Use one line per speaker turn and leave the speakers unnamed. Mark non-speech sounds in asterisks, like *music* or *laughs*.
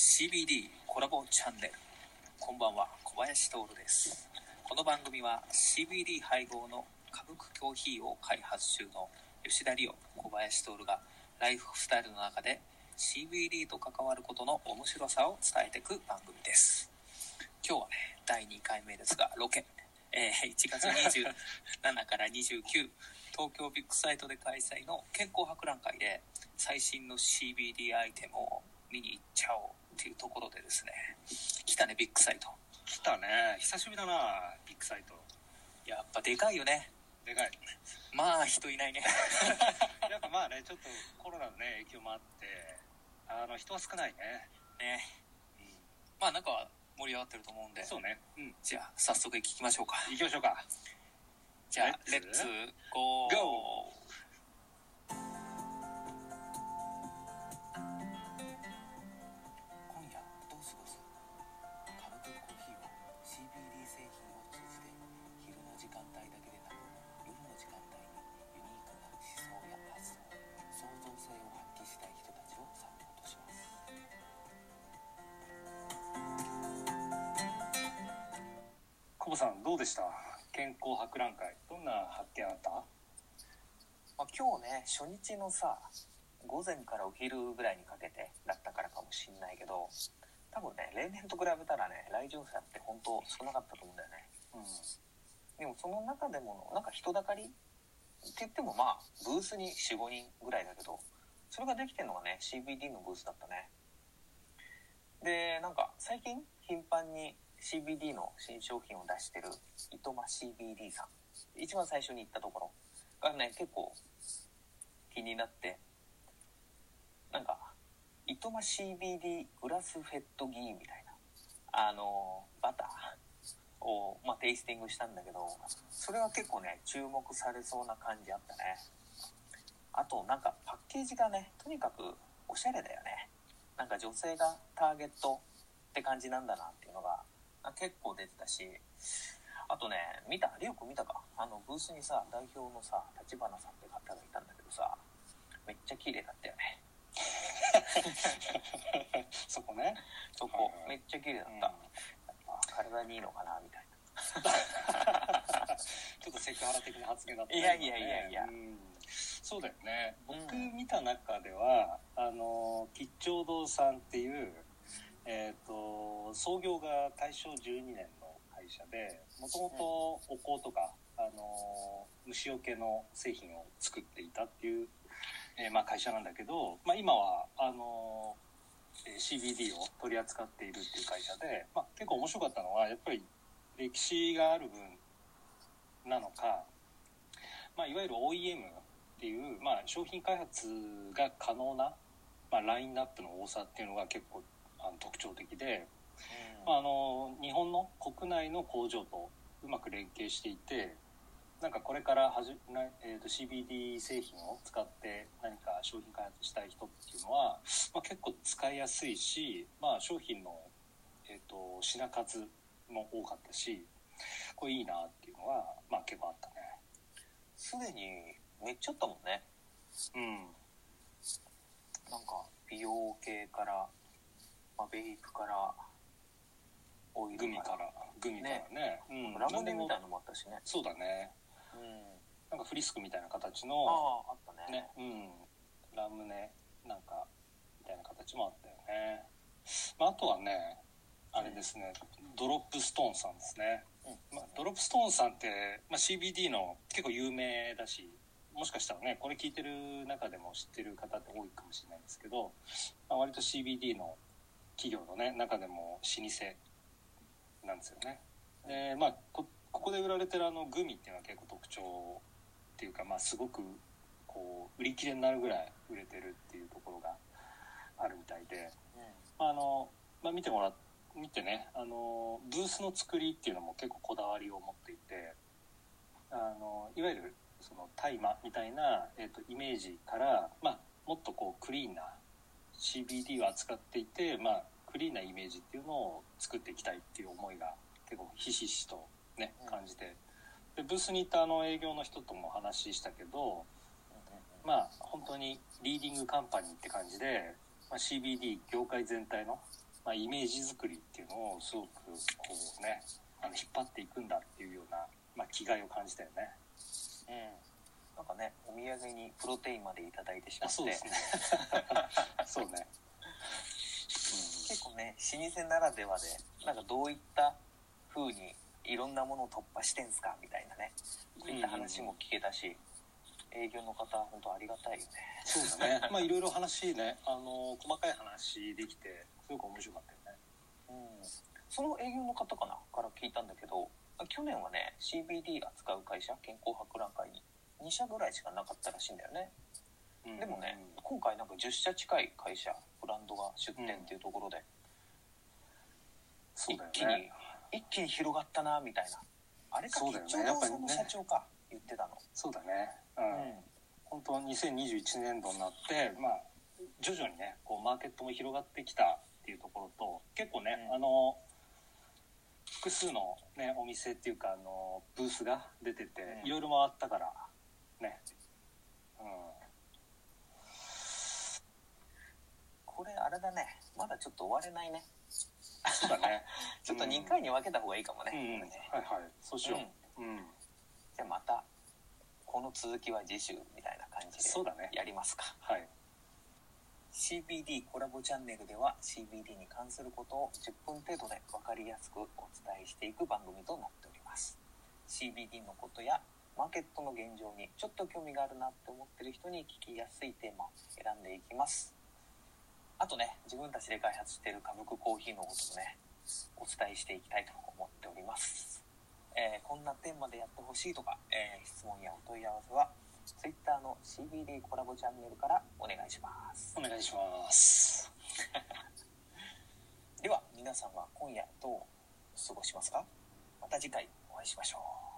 CBD コラボチャンネル。こんばんは小林徹です。この番組は CBD 配合の歌舞伎コーヒーを開発中の吉田理央小林徹がライフスタイルの中で CBD と関わることの面白さを伝えていく番組です。今日はね第2回目ですがロケ、えー1月27から29東京ビッグサイトで開催の健康博覧会で最新の CBD アイテムを見に行っちゃおう。っていうところでですね来たねビッグサイト。
来たね。久しぶりだなビッグサイト。
やっぱでかいよね。
でかい。
まあ人いないね。*laughs*
やっぱまあねちょっとコロナのね影響もあってあの人は少ないね。
ね。まあなんか盛り上がってると思うんで。
そうね。うん。
じゃあ早速聞きましょうか。
行きましょうか。
じゃあレ
レッツ
ッツゴーコ
ボさんどうでした？健康博覧会。どんな発見あった？
まあ、今日ね初日のさ午前からお昼ぐらいにかけてだったからかもしんないけど多分ね例年と比べたらね来場者って本当少なかったと思うんだよね。
うん。
でもその中でもなんか人だかり？って言ってもまあブースに45人ぐらいだけどそれができてるのがね CBD のブースだったね最近頻繁に CBD の新商品を出してる糸間 CBD さん一番最初に行ったところがね結構気になってなんか糸間 CBD グラスフェッドギーみたいなあのバターを、まあ、テイスティングしたんだけどそれは結構ね注目されそうな感じあったね。あとなんかパッケージがねとにかくおしゃれだよね。なんか女性がターゲットって感じなんだなっていうのがあ結構出てたしあとね見た？リオくん見たか？あのブースにさ代表のさ立花さんって方がいたんだけどさめっちゃ綺麗だったよね。*laughs*
そこね。
そこ。めっちゃ綺麗だった、
うん。
やっぱ体にいいのかなみたい *laughs*
ちょっとセクハラ的な発言だったね
いやいやいやいや。
うん。そうだよね。僕
うん。
見た中では、あの吉祥堂さんっていうえっ、と創業が大正12年の会社でもともとお香とか、あの虫除けの製品を作っていたっていう、えーまあ、会社なんだけど、まあ、今はあのえー CBD を取り扱っているっていう会社で、まあ、結構面白かったのはやっぱり歴史がある分なのか、まあ、いわゆる OEM っていう、まあ、商品開発が可能な、まあ、ラインナップの多さっていうのが結構あの特徴的で、まあ、あの日本の国内の工場とうまく連携していてなんかこれからはじな、えー、と CBD 製品を使って何か商品開発したい人っていうのは、まあ、結構使いやすいし、まあ、商品の、えー、と品数も多かったしこれいいなっていうのは、まあ、結構あったね。
すでにめっちゃあったもんね。
うん。
なんか美容系から、まあ、ベイクからオイル
グミからグミからね。うん、
ラムネみたい
な
のもあったしね。
そうだね。
うん。
なんかフリスクみたいな形
あ
の
ああったね。
ね。うん。ラムネなんかみたいな形もあったよね、まあ、あとはねあれですね、ドロップストーンさんですね、
うん。
まあ、ドロップストーンさんって、まあ、CBD の結構有名だしもしかしたらねこれ聞いてる中でも知ってる方って多いかもしれないんですけど、まあ、割と CBD の企業のね中でも老舗なんですよね。でまあこここで売られてるあのグミっていうのは結構特徴っていうかまあすごくこう売り切れになるぐらい売れてるっていうところがあるみたいで。
うん
あの、まあ、見てもら見てねあのブースの作りっていうのも結構こだわりを持っていてあのいわゆるその大麻みたいな、えー、とイメージから、まあ、もっとこうクリーンな CBD を扱っていて、まあ、クリーンなイメージっていうのを作っていきたいっていう思いが結構ひしひしとね
うん。
感じて。でブースにいたあの営業の人とも話したけどまあ本当にリーディングカンパニーって感じで、まあ、CBD 業界全体のまあ、イメージ作りっていうのをすごくこうねあの引っ張っていくんだっていうような、まあ、気概を感じたよね。
うんなんかねお土産にプロテインまでいただいてしまって。
あそうですね。*laughs* そうね、
結構ね老舗ならではでなんかどういった風にいろんなものを突破してんすかみたいなね。そういった話も聞けたし、営業の方本当ありがたいよね。
そうだね。*laughs* まあいろいろ話ねあの細かい話できてすごく面白かったよね。
うん。その営業の方かなから聞いたんだけど去年はね CBD 扱う会社健康博覧会に2社ぐらいしかなかったらしいんだよね。でもね、今回なんか10社近い会社ブランドが出店っていうところで、一気に
ね。
一気に広がったなみたいな。あれか
そうだよね。
吉兆堂さんの社長か言ってたの、
そうだね。う、
うん。ん
本当2021年度になってまあ徐々にねこうマーケットも広がってきたっていうところと結構ね、
うん。
あの複数のねお店っていうかあのブースが出てて、
うん。
いろいろ回ったからね。うん。
これあれだね。まだちょっと終われないね。
そうだね。*laughs*
ちょっと2回に分けた方がいいかもね,、
うん、
ね。
はいはい。そうしよう、うん。
じゃあまたこの続きは次週みたいな感じでやりますか。
はい。
CBD コラボチャンネルでは CBD に関することを10分程度で分かりやすくお伝えしていく番組となっております。CBD のことやマーケットの現状にちょっと興味があるなって思ってる人に聞きやすいテーマを選んでいきます。あとね自分たちで開発している歌舞伎コーヒーのこともねお伝えしていきたいと思っております、えーこんなテーマでやってほしいとか、えー質問やお問い合わせは Twitter の CBD コラボチャンネルからお願いします。
お願いします。*laughs*
では皆さんは今夜どう過ごしますか？また次回お会いしましょう